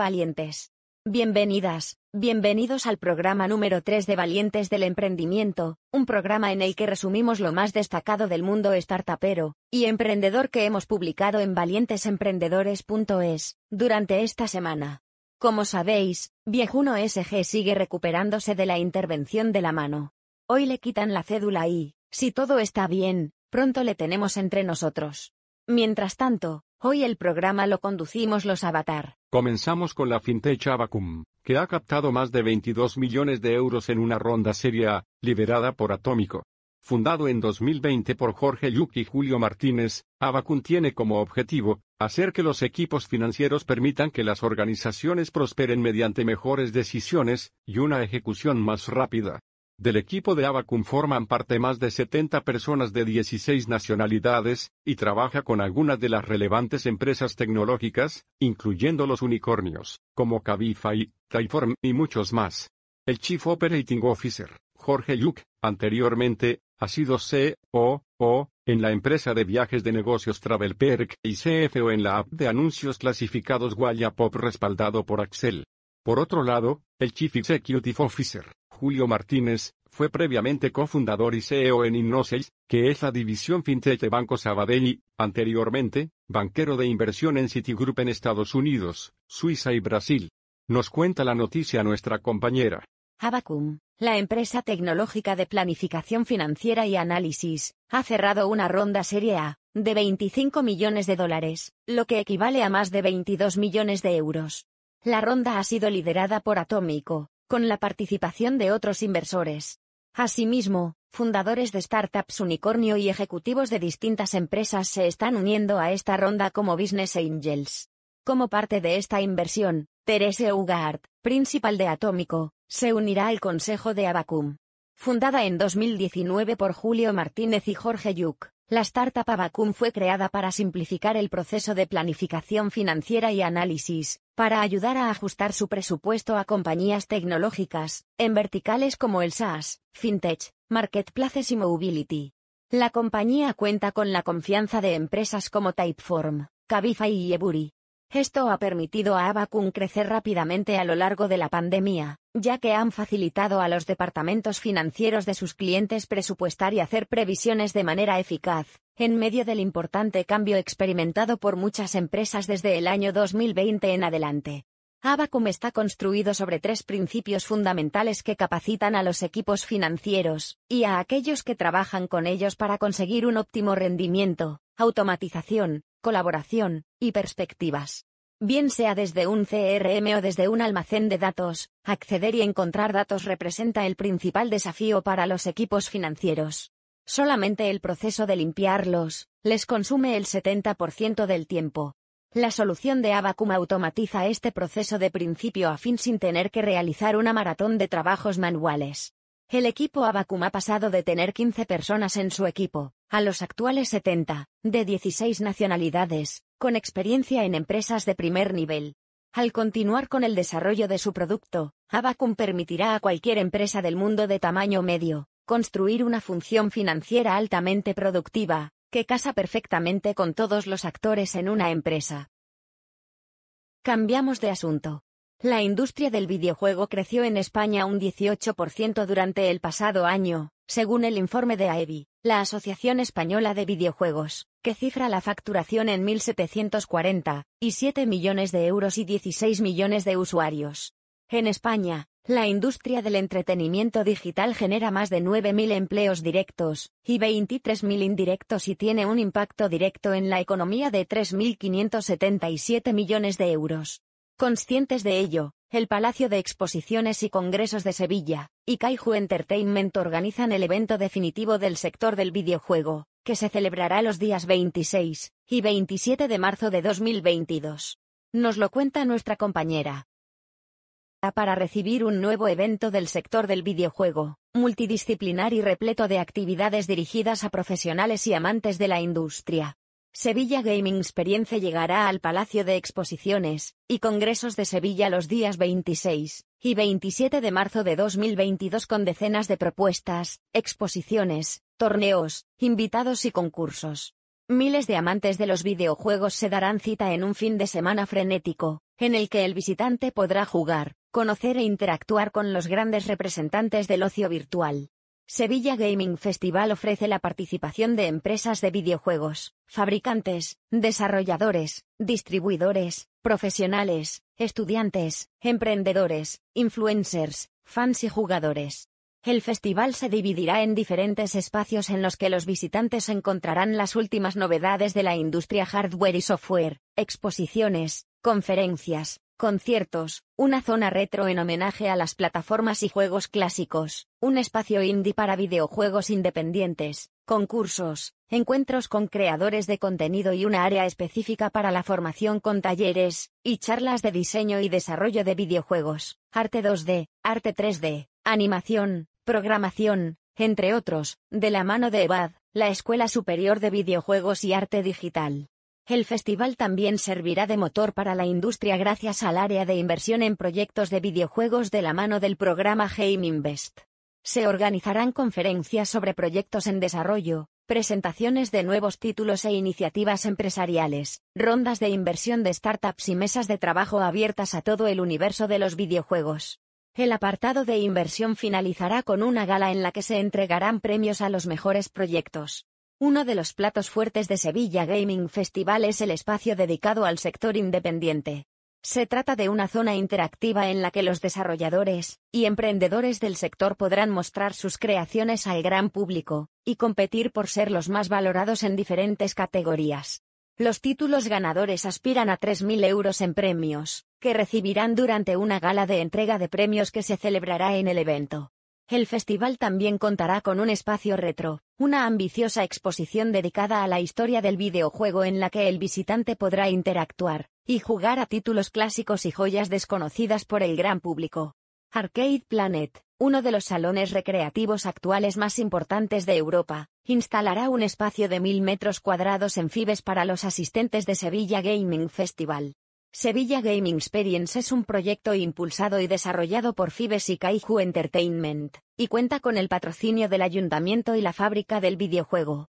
Valientes. Bienvenidas, bienvenidos al programa número 3 de Valientes del Emprendimiento, un programa en el que resumimos lo más destacado del mundo startupero y emprendedor que hemos publicado en valientesemprendedores.es durante esta semana. Como sabéis, Viejuno SG sigue recuperándose de la intervención de la mano. Hoy le quitan la cédula y, si todo está bien, pronto le tenemos entre nosotros. Mientras tanto, hoy el programa lo conducimos los Avatar. Comenzamos con la fintech Abacum, que ha captado más de 22 millones de euros en una ronda seria, liberada por Atómico. Fundado en 2020 por Jorge Yuc y Julio Martínez, Abacum tiene como objetivo, hacer que los equipos financieros permitan que las organizaciones prosperen mediante mejores decisiones, y una ejecución más rápida. Del equipo de Abacum forman parte más de 70 personas de 16 nacionalidades, y trabaja con algunas de las relevantes empresas tecnológicas, incluyendo los unicornios, como Cabify, Typeform y muchos más. El Chief Operating Officer, Jorge Yuk, anteriormente, ha sido COO en la empresa de viajes de negocios Travelperk y CFO en la app de anuncios clasificados Wallapop respaldado por Axel. Por otro lado, el Chief Executive Officer, Julio Martínez, fue previamente cofundador y CEO en Innoseis, que es la división fintech de Banco Sabadell y, anteriormente, banquero de inversión en Citigroup en Estados Unidos, Suiza y Brasil. Nos cuenta la noticia nuestra compañera. Abacum, la empresa tecnológica de planificación financiera y análisis, ha cerrado una ronda serie A, de 25 millones de dólares, lo que equivale a más de 22 millones de euros. La ronda ha sido liderada por Atómico, con la participación de otros inversores. Asimismo, fundadores de startups unicornio y ejecutivos de distintas empresas se están uniendo a esta ronda como Business Angels. Como parte de esta inversión, Therese Ugart, principal de Atómico, se unirá al consejo de Abacum. Fundada en 2019 por Julio Martínez y Jorge Yuk, la startup Abacum fue creada para simplificar el proceso de planificación financiera y análisis, para ayudar a ajustar su presupuesto a compañías tecnológicas, en verticales como el SaaS, FinTech, Marketplaces y Mobility. La compañía cuenta con la confianza de empresas como Typeform, Cabify y Eburi. Esto ha permitido a Abacum crecer rápidamente a lo largo de la pandemia, ya que han facilitado a los departamentos financieros de sus clientes presupuestar y hacer previsiones de manera eficaz, en medio del importante cambio experimentado por muchas empresas desde el año 2020 en adelante. Abacum está construido sobre tres principios fundamentales que capacitan a los equipos financieros, y a aquellos que trabajan con ellos para conseguir un óptimo rendimiento, automatización, colaboración, y perspectivas. Bien sea desde un CRM o desde un almacén de datos, acceder y encontrar datos representa el principal desafío para los equipos financieros. Solamente el proceso de limpiarlos, les consume el 70% del tiempo. La solución de Abacum automatiza este proceso de principio a fin sin tener que realizar una maratón de trabajos manuales. El equipo Abacum ha pasado de tener 15 personas en su equipo, a los actuales 70, de 16 nacionalidades, con experiencia en empresas de primer nivel. Al continuar con el desarrollo de su producto, Abacum permitirá a cualquier empresa del mundo de tamaño medio, construir una función financiera altamente productiva, que casa perfectamente con todos los actores en una empresa. Cambiamos de asunto. La industria del videojuego creció en España un 18% durante el pasado año, según el informe de AEBI, la Asociación Española de Videojuegos, que cifra la facturación en 1.740, y 7 millones de euros y 16 millones de usuarios. En España, la industria del entretenimiento digital genera más de 9.000 empleos directos y 23.000 indirectos y tiene un impacto directo en la economía de 3.577 millones de euros. Conscientes de ello, el Palacio de Exposiciones y Congresos de Sevilla y Kaiju Entertainment organizan el evento definitivo del sector del videojuego, que se celebrará los días 26 y 27 de marzo de 2022. Nos lo cuenta nuestra compañera. Para recibir un nuevo evento del sector del videojuego, multidisciplinar y repleto de actividades dirigidas a profesionales y amantes de la industria, Sevilla Gaming Experience llegará al Palacio de Exposiciones y Congresos de Sevilla los días 26 y 27 de marzo de 2022 con decenas de propuestas, exposiciones, torneos, invitados y concursos. Miles de amantes de los videojuegos se darán cita en un fin de semana frenético, en el que el visitante podrá jugar, conocer e interactuar con los grandes representantes del ocio virtual. Sevilla Gaming Festival ofrece la participación de empresas de videojuegos, fabricantes, desarrolladores, distribuidores, profesionales, estudiantes, emprendedores, influencers, fans y jugadores. El festival se dividirá en diferentes espacios en los que los visitantes encontrarán las últimas novedades de la industria hardware y software, exposiciones, conferencias, conciertos, una zona retro en homenaje a las plataformas y juegos clásicos, un espacio indie para videojuegos independientes, concursos, encuentros con creadores de contenido y una área específica para la formación con talleres, y charlas de diseño y desarrollo de videojuegos, arte 2D, arte 3D, animación, programación, entre otros, de la mano de EVAD, la Escuela Superior de Videojuegos y Arte Digital. El festival también servirá de motor para la industria gracias al área de inversión en proyectos de videojuegos de la mano del programa Game Invest. Se organizarán conferencias sobre proyectos en desarrollo, presentaciones de nuevos títulos e iniciativas empresariales, rondas de inversión de startups y mesas de trabajo abiertas a todo el universo de los videojuegos. El apartado de inversión finalizará con una gala en la que se entregarán premios a los mejores proyectos. Uno de los platos fuertes de Sevilla Gaming Festival es el espacio dedicado al sector independiente. Se trata de una zona interactiva en la que los desarrolladores y emprendedores del sector podrán mostrar sus creaciones al gran público y competir por ser los más valorados en diferentes categorías. Los títulos ganadores aspiran a 3.000 euros en premios, que recibirán durante una gala de entrega de premios que se celebrará en el evento. El festival también contará con un espacio retro, una ambiciosa exposición dedicada a la historia del videojuego en la que el visitante podrá interactuar y jugar a títulos clásicos y joyas desconocidas por el gran público. Arcade Planet, uno de los salones recreativos actuales más importantes de Europa, instalará un espacio de mil metros cuadrados en Fibes para los asistentes de Sevilla Gaming Festival. Sevilla Gaming Experience es un proyecto impulsado y desarrollado por Fibes y Kaiju Entertainment, y cuenta con el patrocinio del ayuntamiento y la fábrica del videojuego.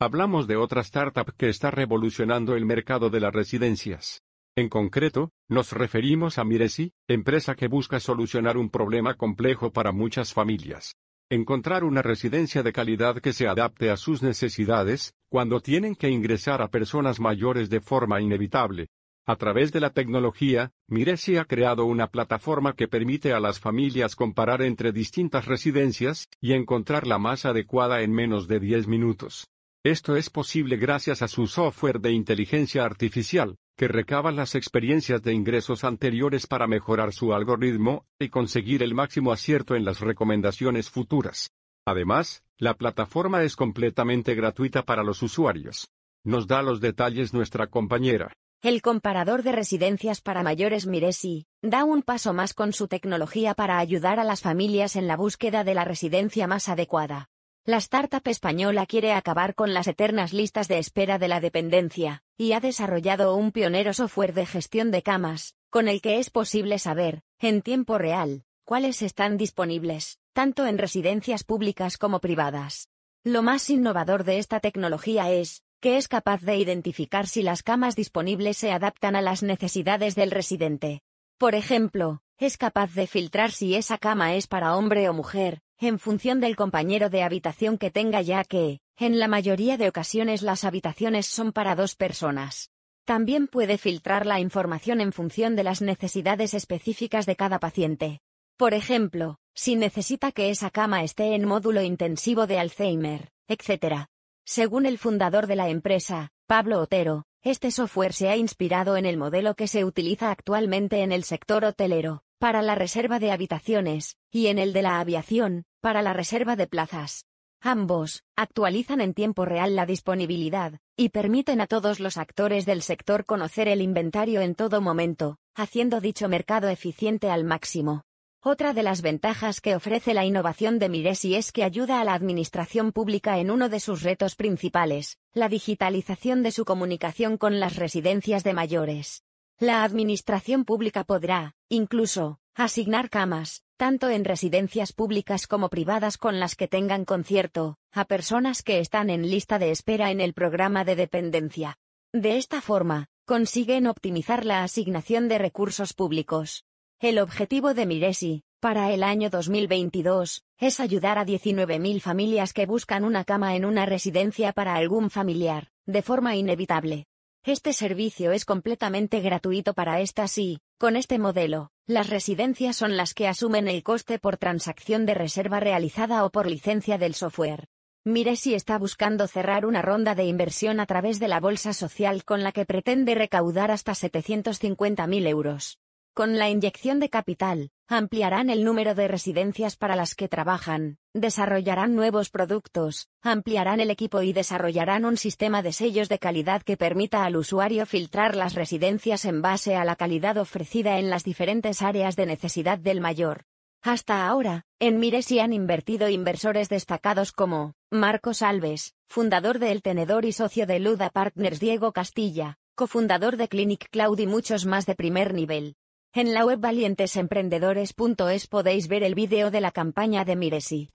Hablamos de otra startup que está revolucionando el mercado de las residencias. En concreto, nos referimos a Miresi, empresa que busca solucionar un problema complejo para muchas familias. Encontrar una residencia de calidad que se adapte a sus necesidades, cuando tienen que ingresar a personas mayores de forma inevitable, a través de la tecnología, Miresi ha creado una plataforma que permite a las familias comparar entre distintas residencias y encontrar la más adecuada en menos de 10 minutos. Esto es posible gracias a su software de inteligencia artificial, que recaba las experiencias de ingresos anteriores para mejorar su algoritmo y conseguir el máximo acierto en las recomendaciones futuras. Además, la plataforma es completamente gratuita para los usuarios. Nos da los detalles nuestra compañera. El comparador de residencias para mayores Miresi, da un paso más con su tecnología para ayudar a las familias en la búsqueda de la residencia más adecuada. La startup española quiere acabar con las eternas listas de espera de la dependencia, y ha desarrollado un pionero software de gestión de camas, con el que es posible saber, en tiempo real, cuáles están disponibles, tanto en residencias públicas como privadas. Lo más innovador de esta tecnología es, que es capaz de identificar si las camas disponibles se adaptan a las necesidades del residente. Por ejemplo, es capaz de filtrar si esa cama es para hombre o mujer, en función del compañero de habitación que tenga ya que, en la mayoría de ocasiones las habitaciones son para dos personas. También puede filtrar la información en función de las necesidades específicas de cada paciente. Por ejemplo, si necesita que esa cama esté en módulo intensivo de Alzheimer, etc. Según el fundador de la empresa, Pablo Otero, este software se ha inspirado en el modelo que se utiliza actualmente en el sector hotelero, para la reserva de habitaciones, y en el de la aviación, para la reserva de plazas. Ambos, actualizan en tiempo real la disponibilidad, y permiten a todos los actores del sector conocer el inventario en todo momento, haciendo dicho mercado eficiente al máximo. Otra de las ventajas que ofrece la innovación de Miresi es que ayuda a la administración pública en uno de sus retos principales, la digitalización de su comunicación con las residencias de mayores. La administración pública podrá, incluso, asignar camas, tanto en residencias públicas como privadas con las que tengan concierto, a personas que están en lista de espera en el programa de dependencia. De esta forma, consiguen optimizar la asignación de recursos públicos. El objetivo de Miresi, para el año 2022, es ayudar a 19.000 familias que buscan una cama en una residencia para algún familiar, de forma inevitable. Este servicio es completamente gratuito para estas y, con este modelo, las residencias son las que asumen el coste por transacción de reserva realizada o por licencia del software. Miresi está buscando cerrar una ronda de inversión a través de la bolsa social con la que pretende recaudar hasta 750.000 euros. Con la inyección de capital, ampliarán el número de residencias para las que trabajan, desarrollarán nuevos productos, ampliarán el equipo y desarrollarán un sistema de sellos de calidad que permita al usuario filtrar las residencias en base a la calidad ofrecida en las diferentes áreas de necesidad del mayor. Hasta ahora, en Miresi han invertido inversores destacados como Marcos Alves, fundador de El Tenedor y socio de Luda Partners Diego Castilla, cofundador de Clinic Cloud y muchos más de primer nivel. En la web valientesemprendedores.es podéis ver el vídeo de la campaña de Miresi.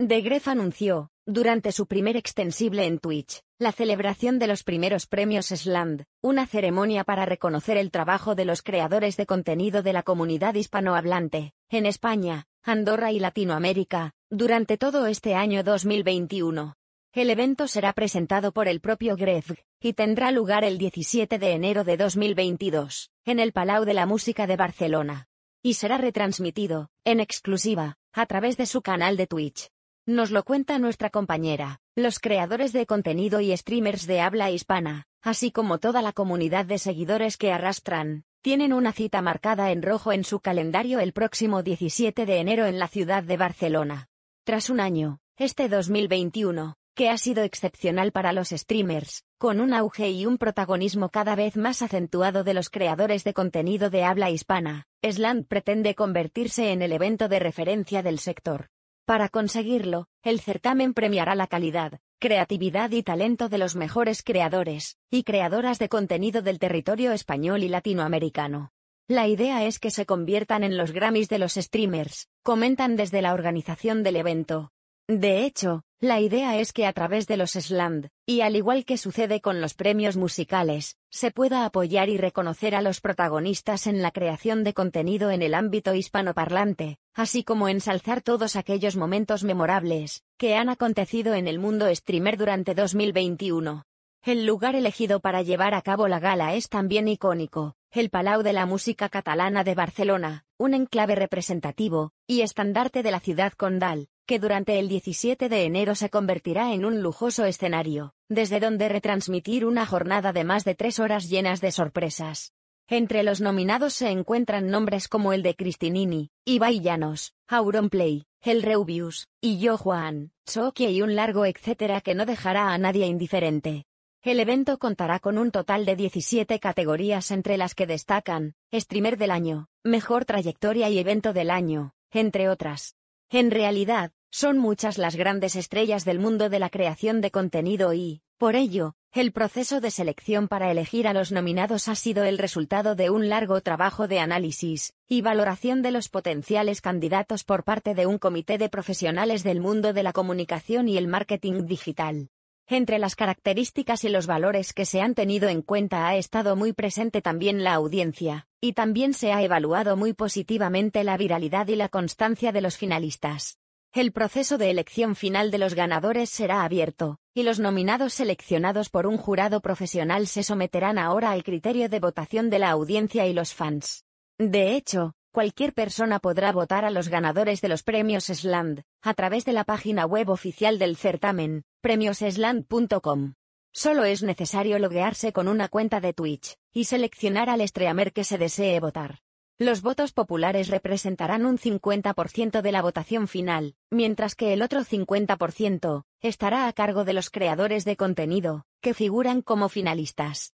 De Gref anunció, durante su primer extensible en Twitch, la celebración de los primeros premios SLAND, una ceremonia para reconocer el trabajo de los creadores de contenido de la comunidad hispanohablante, en España, Andorra y Latinoamérica, durante todo este año 2021. El evento será presentado por el propio Greg, y tendrá lugar el 17 de enero de 2022, en el Palau de la Música de Barcelona. Y será retransmitido, en exclusiva, a través de su canal de Twitch. Nos lo cuenta nuestra compañera, los creadores de contenido y streamers de habla hispana, así como toda la comunidad de seguidores que arrastran, tienen una cita marcada en rojo en su calendario el próximo 17 de enero en la ciudad de Barcelona. Tras un año, este 2021, que ha sido excepcional para los streamers, con un auge y un protagonismo cada vez más acentuado de los creadores de contenido de habla hispana, Slant pretende convertirse en el evento de referencia del sector. Para conseguirlo, el certamen premiará la calidad, creatividad y talento de los mejores creadores y creadoras de contenido del territorio español y latinoamericano. La idea es que se conviertan en los Grammys de los streamers, comentan desde la organización del evento. De hecho, la idea es que a través de los SLAND, y al igual que sucede con los premios musicales, se pueda apoyar y reconocer a los protagonistas en la creación de contenido en el ámbito hispanoparlante, así como ensalzar todos aquellos momentos memorables que han acontecido en el mundo streamer durante 2021. El lugar elegido para llevar a cabo la gala es también icónico, el Palau de la Música Catalana de Barcelona, un enclave representativo y estandarte de la ciudad condal, que durante el 17 de enero se convertirá en un lujoso escenario, desde donde retransmitir una jornada de más de tres horas llenas de sorpresas. Entre los nominados se encuentran nombres como el de Cristinini, Ibai Llanos, Auronplay, El Reubius, y Yo Juan, Sokia y un largo etcétera que no dejará a nadie indiferente. El evento contará con un total de 17 categorías entre las que destacan, Streamer del Año, Mejor Trayectoria y Evento del Año, entre otras. En realidad, son muchas las grandes estrellas del mundo de la creación de contenido y, por ello, el proceso de selección para elegir a los nominados ha sido el resultado de un largo trabajo de análisis y valoración de los potenciales candidatos por parte de un comité de profesionales del mundo de la comunicación y el marketing digital. Entre las características y los valores que se han tenido en cuenta ha estado muy presente también la audiencia, y también se ha evaluado muy positivamente la viralidad y la constancia de los finalistas. El proceso de elección final de los ganadores será abierto, y los nominados seleccionados por un jurado profesional se someterán ahora al criterio de votación de la audiencia y los fans. De hecho, Cualquier persona podrá votar a los ganadores de los premios Sland, a través de la página web oficial del certamen, premiosesland.com. Solo es necesario loguearse con una cuenta de Twitch, y seleccionar al streamer que se desee votar. Los votos populares representarán un 50% de la votación final, mientras que el otro 50% estará a cargo de los creadores de contenido, que figuran como finalistas.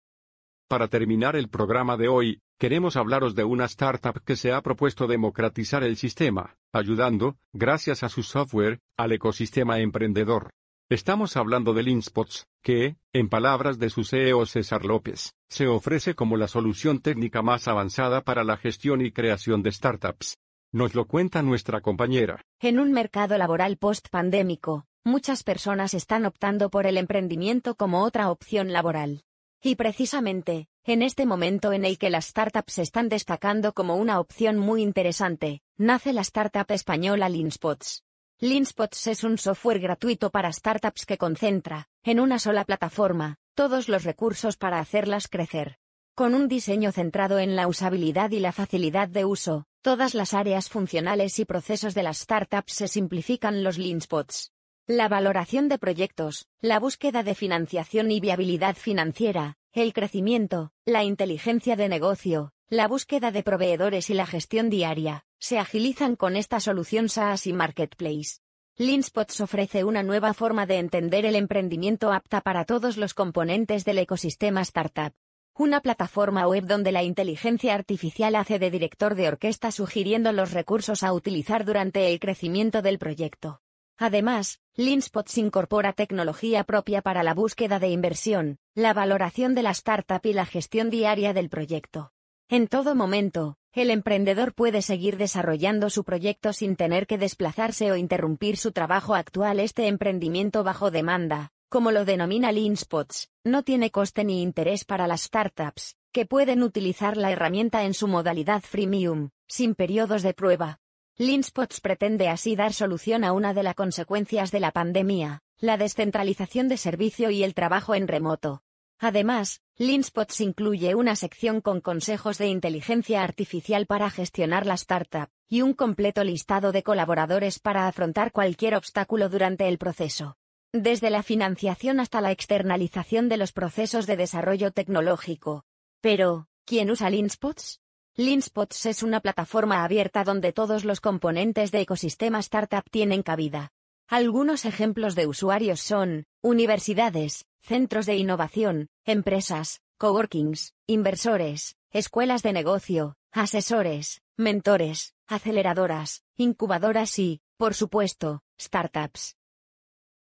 Para terminar el programa de hoy, queremos hablaros de una startup que se ha propuesto democratizar el sistema, ayudando, gracias a su software, al ecosistema emprendedor. Estamos hablando de Linspots, que, en palabras de su CEO César López, se ofrece como la solución técnica más avanzada para la gestión y creación de startups. Nos lo cuenta nuestra compañera. En un mercado laboral post-pandémico, muchas personas están optando por el emprendimiento como otra opción laboral. Y precisamente, en este momento en el que las startups están destacando como una opción muy interesante, nace la startup española Linspots. Linspots es un software gratuito para startups que concentra, en una sola plataforma, todos los recursos para hacerlas crecer. Con un diseño centrado en la usabilidad y la facilidad de uso, todas las áreas funcionales y procesos de las startups se simplifican los Linspots. La valoración de proyectos, la búsqueda de financiación y viabilidad financiera, el crecimiento, la inteligencia de negocio, la búsqueda de proveedores y la gestión diaria, se agilizan con esta solución SaaS y Marketplace. Linspots ofrece una nueva forma de entender el emprendimiento apta para todos los componentes del ecosistema startup. Una plataforma web donde la inteligencia artificial hace de director de orquesta sugiriendo los recursos a utilizar durante el crecimiento del proyecto. Además, Linspots incorpora tecnología propia para la búsqueda de inversión, la valoración de la startup y la gestión diaria del proyecto. En todo momento, el emprendedor puede seguir desarrollando su proyecto sin tener que desplazarse o interrumpir su trabajo actual. Este emprendimiento bajo demanda, como lo denomina Linspots, no tiene coste ni interés para las startups, que pueden utilizar la herramienta en su modalidad freemium, sin periodos de prueba. Linspots pretende así dar solución a una de las consecuencias de la pandemia, la descentralización de servicio y el trabajo en remoto. Además, Linspots incluye una sección con consejos de inteligencia artificial para gestionar la startup, y un completo listado de colaboradores para afrontar cualquier obstáculo durante el proceso. Desde la financiación hasta la externalización de los procesos de desarrollo tecnológico. Pero, ¿quién usa Linspots? Linspots es una plataforma abierta donde todos los componentes de ecosistema startup tienen cabida. Algunos ejemplos de usuarios son, universidades, centros de innovación, empresas, coworkings, inversores, escuelas de negocio, asesores, mentores, aceleradoras, incubadoras y, por supuesto, startups.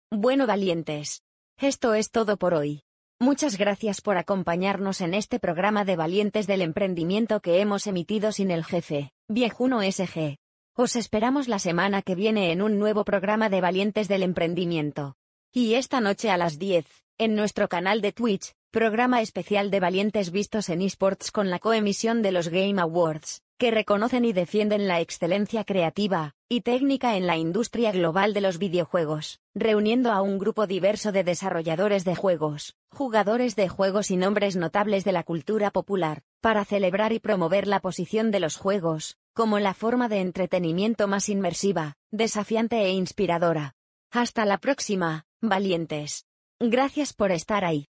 Bueno valientes. Esto es todo por hoy. Muchas gracias por acompañarnos en este programa de Valientes del Emprendimiento que hemos emitido sin el jefe, Viejuno SG. Os esperamos la semana que viene en un nuevo programa de Valientes del Emprendimiento. Y esta noche a las 10, en nuestro canal de Twitch, programa especial de Valientes vistos en esports con la coemisión de los Game Awards que reconocen y defienden la excelencia creativa y técnica en la industria global de los videojuegos, reuniendo a un grupo diverso de desarrolladores de juegos, jugadores de juegos y nombres notables de la cultura popular, para celebrar y promover la posición de los juegos, como la forma de entretenimiento más inmersiva, desafiante e inspiradora. Hasta la próxima, valientes. Gracias por estar ahí.